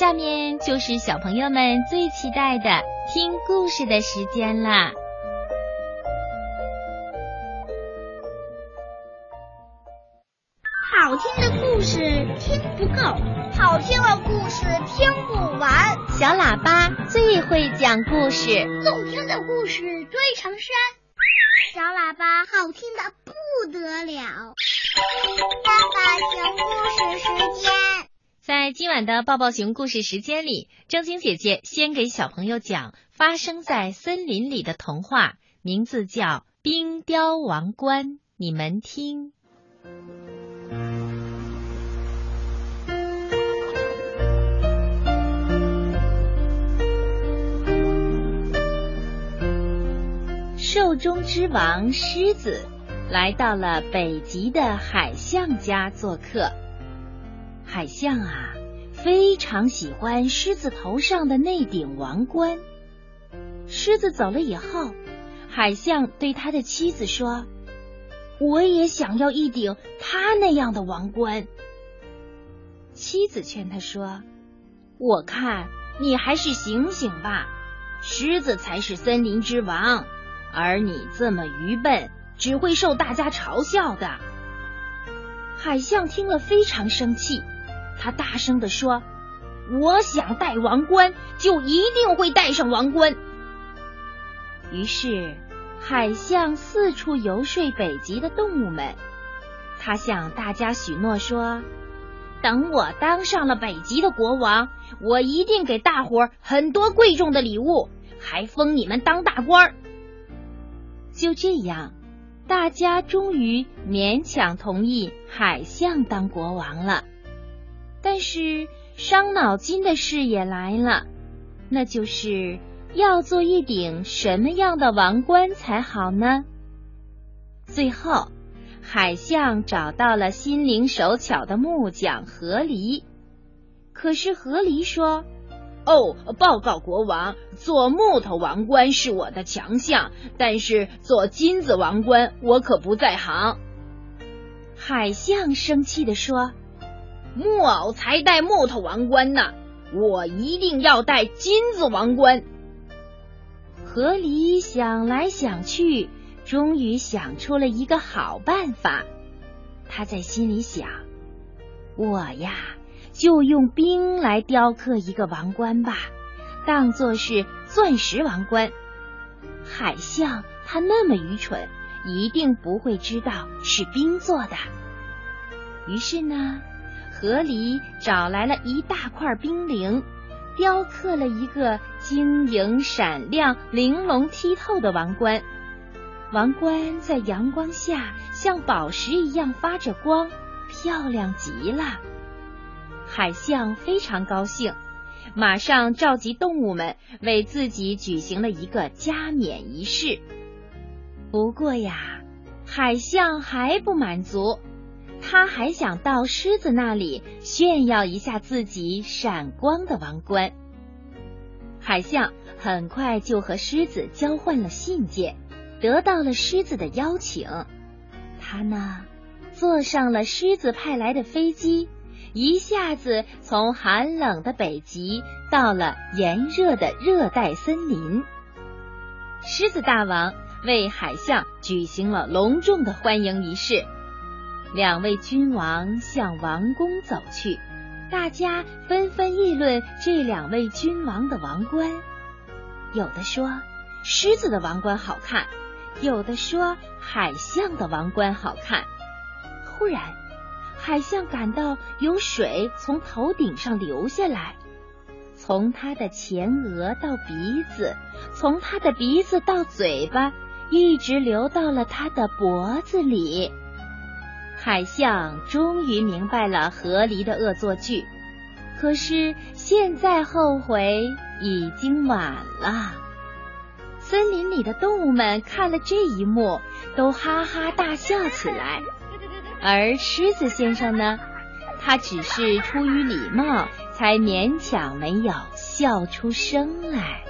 下面就是小朋友们最期待的听故事的时间啦！好听的故事听不够，好听的故事听不完。小喇叭最会讲故事，动听的故事堆成山。小喇叭好听的不得了。爸爸讲故事时间，在今晚的抱抱熊故事时间里，正晶姐姐先给小朋友讲发生在森林里的童话，名字叫《冰雕王冠》，你们听。兽中之王狮子来到了北极的海象家做客。海象啊，非常喜欢狮子头上的那顶王冠。狮子走了以后，海象对他的妻子说：“我也想要一顶他那样的王冠。”妻子劝他说：“我看你还是醒醒吧，狮子才是森林之王。”而你这么愚笨，只会受大家嘲笑的。海象听了非常生气，他大声的说：“我想戴王冠，就一定会戴上王冠。”于是，海象四处游说北极的动物们，他向大家许诺说：“等我当上了北极的国王，我一定给大伙儿很多贵重的礼物，还封你们当大官儿。”就这样，大家终于勉强同意海象当国王了。但是伤脑筋的事也来了，那就是要做一顶什么样的王冠才好呢？最后，海象找到了心灵手巧的木匠河狸，可是河狸说。哦，报告国王，做木头王冠是我的强项，但是做金子王冠我可不在行。海象生气地说：“木偶才戴木头王冠呢，我一定要戴金子王冠。”河狸想来想去，终于想出了一个好办法。他在心里想：“我呀。”就用冰来雕刻一个王冠吧，当做是钻石王冠。海象他那么愚蠢，一定不会知道是冰做的。于是呢，河狸找来了一大块冰凌，雕刻了一个晶莹闪亮、玲珑剔透的王冠。王冠在阳光下像宝石一样发着光，漂亮极了。海象非常高兴，马上召集动物们为自己举行了一个加冕仪式。不过呀，海象还不满足，他还想到狮子那里炫耀一下自己闪光的王冠。海象很快就和狮子交换了信件，得到了狮子的邀请。他呢，坐上了狮子派来的飞机。一下子从寒冷的北极到了炎热的热带森林，狮子大王为海象举行了隆重的欢迎仪式。两位君王向王宫走去，大家纷纷议论这两位君王的王冠。有的说狮子的王冠好看，有的说海象的王冠好看。忽然。海象感到有水从头顶上流下来，从他的前额到鼻子，从他的鼻子到嘴巴，一直流到了他的脖子里。海象终于明白了河狸的恶作剧，可是现在后悔已经晚了。森林里的动物们看了这一幕，都哈哈大笑起来。而狮子先生呢，他只是出于礼貌，才勉强没有笑出声来。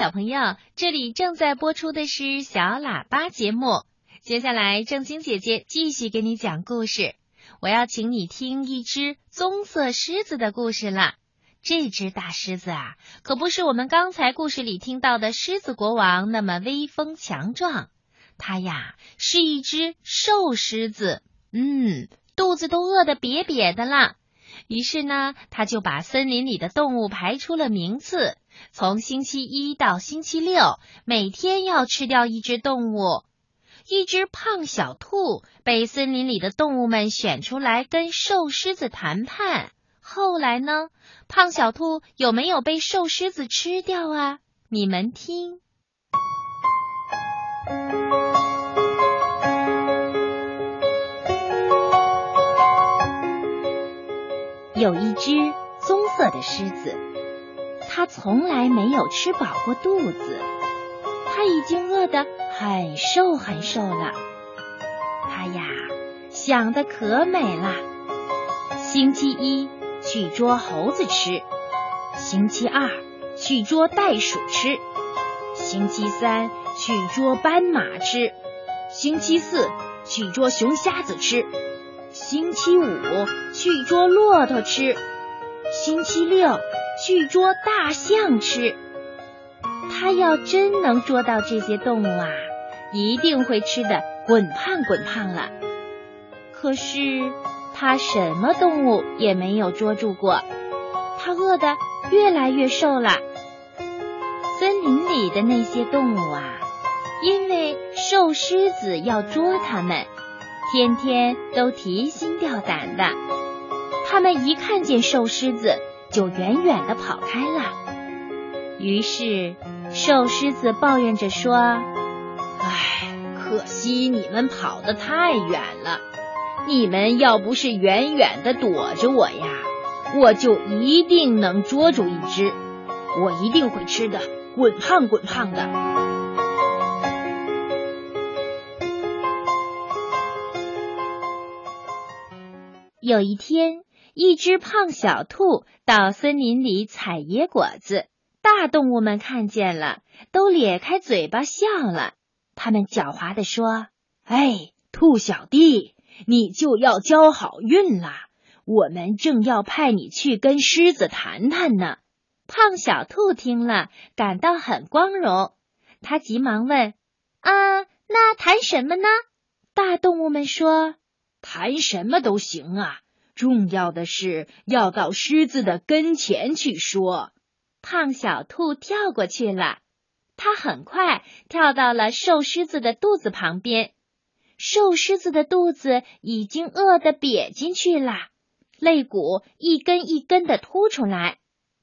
小朋友，这里正在播出的是小喇叭节目。接下来，正晶姐姐继续给你讲故事。我要请你听一只棕色狮子的故事了。这只大狮子啊，可不是我们刚才故事里听到的狮子国王那么威风强壮。它呀，是一只瘦狮子，嗯，肚子都饿得瘪瘪的了。于是呢，他就把森林里的动物排出了名次，从星期一到星期六，每天要吃掉一只动物。一只胖小兔被森林里的动物们选出来跟瘦狮子谈判。后来呢，胖小兔有没有被瘦狮子吃掉啊？你们听。有一只棕色的狮子，它从来没有吃饱过肚子，它已经饿得很瘦很瘦了。它呀想的可美了。星期一去捉猴子吃，星期二去捉袋鼠吃，星期三去捉斑马吃，星期四去捉熊瞎子吃。星期五去捉骆驼吃，星期六去捉大象吃。他要真能捉到这些动物啊，一定会吃的滚胖滚胖了。可是他什么动物也没有捉住过，他饿得越来越瘦了。森林里的那些动物啊，因为瘦狮子要捉它们。天天都提心吊胆的，他们一看见瘦狮子就远远的跑开了。于是瘦狮子抱怨着说：“唉，可惜你们跑得太远了。你们要不是远远的躲着我呀，我就一定能捉住一只，我一定会吃的滚胖滚胖的。”有一天，一只胖小兔到森林里采野果子，大动物们看见了，都咧开嘴巴笑了。他们狡猾地说：“哎，兔小弟，你就要交好运啦！我们正要派你去跟狮子谈谈呢。”胖小兔听了，感到很光荣，他急忙问：“啊，那谈什么呢？”大动物们说。谈什么都行啊，重要的是要到狮子的跟前去说。胖小兔跳过去了，它很快跳到了瘦狮子的肚子旁边。瘦狮子的肚子已经饿得瘪进去了，肋骨一根一根的凸出来。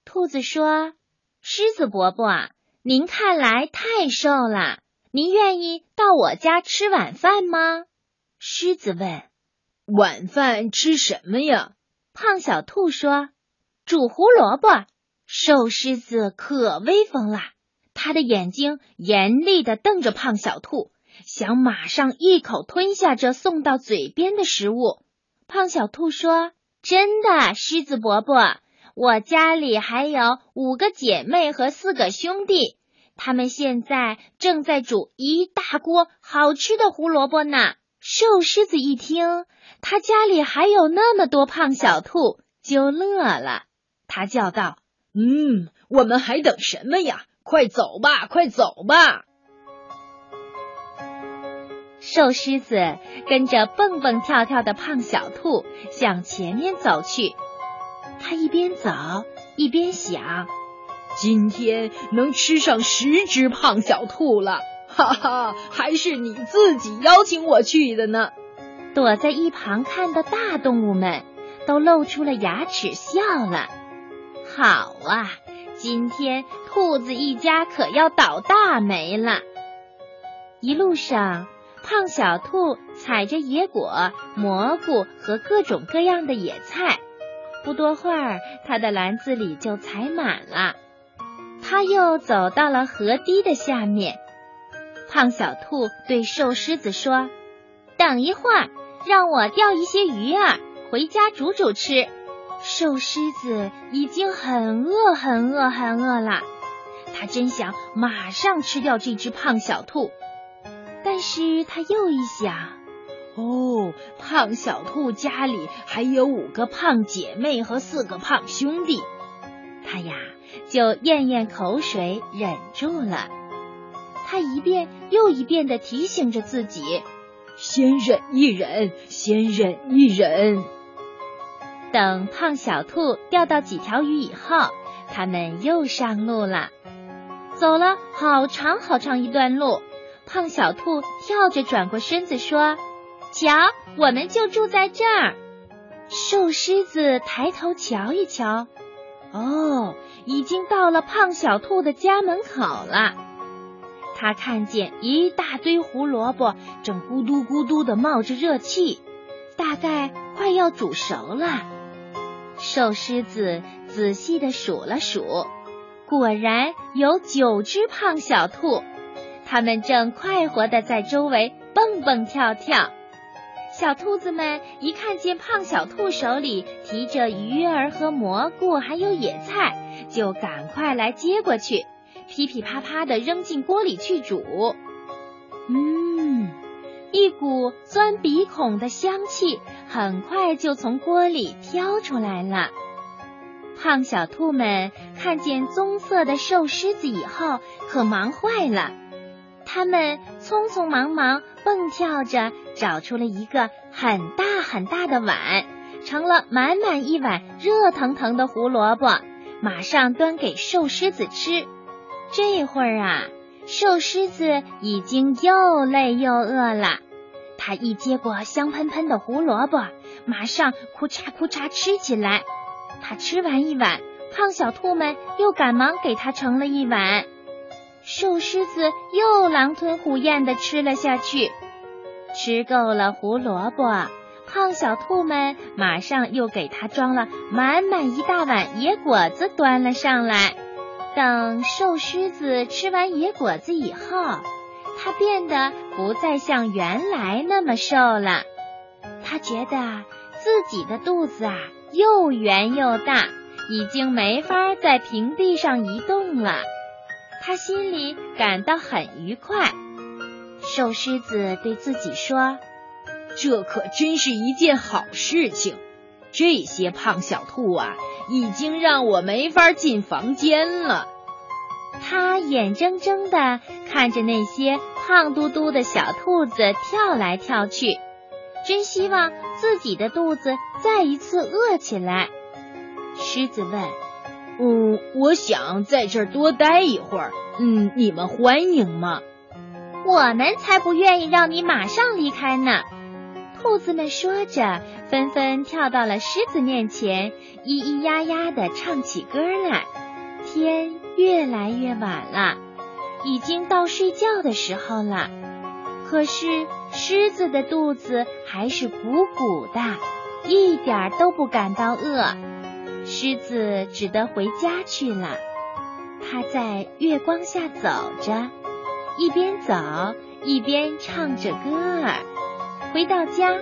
兔子说：“狮子伯伯，您看来太瘦了，您愿意到我家吃晚饭吗？”狮子问。晚饭吃什么呀？胖小兔说：“煮胡萝卜。”瘦狮子可威风了，他的眼睛严厉的瞪着胖小兔，想马上一口吞下这送到嘴边的食物。胖小兔说：“真的，狮子伯伯，我家里还有五个姐妹和四个兄弟，他们现在正在煮一大锅好吃的胡萝卜呢。”瘦狮子一听。他家里还有那么多胖小兔，就乐了。他叫道：“嗯，我们还等什么呀？快走吧，快走吧！”瘦狮子跟着蹦蹦跳跳的胖小兔向前面走去。他一边走一边想：“今天能吃上十只胖小兔了，哈哈！还是你自己邀请我去的呢。”躲在一旁看的大动物们都露出了牙齿笑了。好啊，今天兔子一家可要倒大霉了。一路上，胖小兔采着野果、蘑菇和各种各样的野菜，不多会儿，他的篮子里就采满了。他又走到了河堤的下面，胖小兔对瘦狮子说：“等一会儿。”让我钓一些鱼儿回家煮煮吃。瘦狮子已经很饿、很饿、很饿了，他真想马上吃掉这只胖小兔，但是他又一想，哦，胖小兔家里还有五个胖姐妹和四个胖兄弟，他呀就咽咽口水，忍住了。他一遍又一遍的提醒着自己：“先忍一忍，先忍一忍。”等胖小兔钓到几条鱼以后，他们又上路了。走了好长好长一段路，胖小兔跳着转过身子说：“瞧，我们就住在这儿。”瘦狮子抬头瞧一瞧，哦，已经到了胖小兔的家门口了。他看见一大堆胡萝卜正咕嘟咕嘟的冒着热气，大概快要煮熟了。瘦狮子仔细的数了数，果然有九只胖小兔，它们正快活的在周围蹦蹦跳跳。小兔子们一看见胖小兔手里提着鱼儿和蘑菇，还有野菜，就赶快来接过去。噼噼啪啪的扔进锅里去煮，嗯，一股钻鼻孔的香气很快就从锅里飘出来了。胖小兔们看见棕色的瘦狮子以后，可忙坏了。他们匆匆忙忙蹦跳着找出了一个很大很大的碗，盛了满满一碗热腾腾的胡萝卜，马上端给瘦狮子吃。这会儿啊，瘦狮子已经又累又饿了。他一接过香喷喷的胡萝卜，马上哭嚓哭嚓吃起来。他吃完一碗，胖小兔们又赶忙给他盛了一碗。瘦狮子又狼吞虎咽的吃了下去。吃够了胡萝卜，胖小兔们马上又给他装了满满一大碗野果子，端了上来。等瘦狮子吃完野果子以后，它变得不再像原来那么瘦了。它觉得自己的肚子啊又圆又大，已经没法在平地上移动了。它心里感到很愉快。瘦狮子对自己说：“这可真是一件好事情。这些胖小兔啊。”已经让我没法进房间了。他眼睁睁的看着那些胖嘟嘟的小兔子跳来跳去，真希望自己的肚子再一次饿起来。狮子问：“嗯，我想在这儿多待一会儿。嗯，你们欢迎吗？”我们才不愿意让你马上离开呢。兔子们说着，纷纷跳到了狮子面前，咿咿呀呀的唱起歌来。天越来越晚了，已经到睡觉的时候了。可是狮子的肚子还是鼓鼓的，一点都不感到饿。狮子只得回家去了。它在月光下走着，一边走一边唱着歌儿。回到家，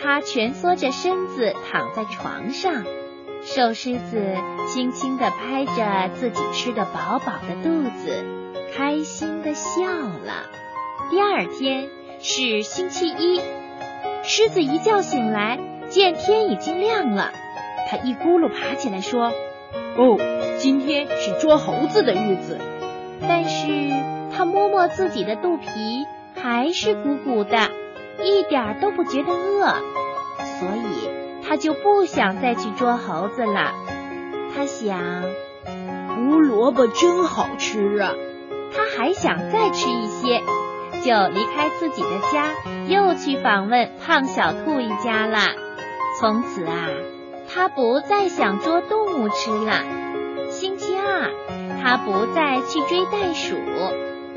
他蜷缩着身子躺在床上，瘦狮子轻轻地拍着自己吃得饱饱的肚子，开心地笑了。第二天是星期一，狮子一觉醒来，见天已经亮了，他一咕噜爬起来说：“哦，今天是捉猴子的日子。”但是他摸摸自己的肚皮，还是鼓鼓的。一点都不觉得饿，所以他就不想再去捉猴子了。他想，胡萝卜真好吃啊！他还想再吃一些，就离开自己的家，又去访问胖小兔一家了。从此啊，他不再想捉动物吃了。星期二，他不再去追袋鼠；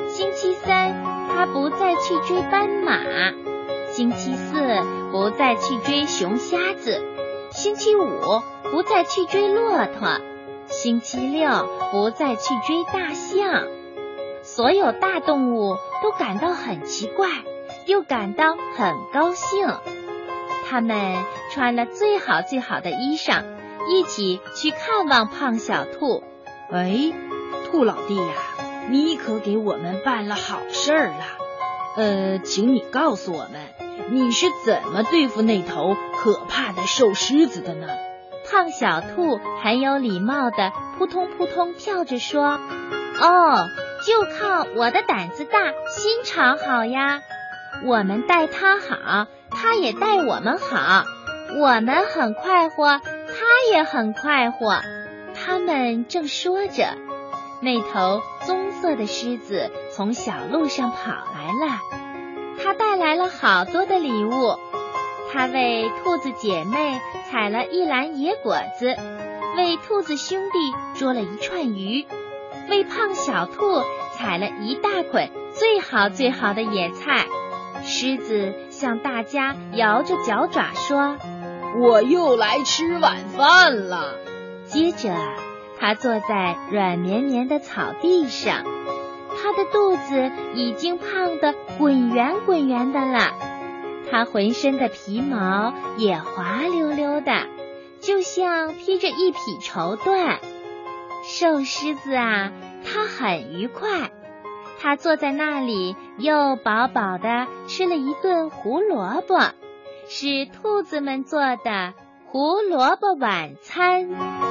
星期三，他不再去追斑马。星期四不再去追熊瞎子，星期五不再去追骆驼，星期六不再去追大象。所有大动物都感到很奇怪，又感到很高兴。他们穿了最好最好的衣裳，一起去看望胖小兔。哎，兔老弟呀！你可给我们办了好事儿了。呃，请你告诉我们，你是怎么对付那头可怕的瘦狮子的呢？胖小兔很有礼貌的扑通扑通跳着说：“哦，就靠我的胆子大，心肠好呀。我们待它好，它也待我们好。我们很快活，它也很快活。”他们正说着，那头棕色的狮子从小路上跑来了，它带来了好多的礼物。他为兔子姐妹采了一篮野果子，为兔子兄弟捉了一串鱼，为胖小兔采了一大捆最好最好的野菜。狮子向大家摇着脚爪说：“我又来吃晚饭了。”接着，他坐在软绵绵的草地上，它的肚子已经胖得滚圆滚圆的了。它浑身的皮毛也滑溜溜的，就像披着一匹绸缎。瘦狮子啊，它很愉快。它坐在那里，又饱饱的吃了一顿胡萝卜，是兔子们做的胡萝卜晚餐。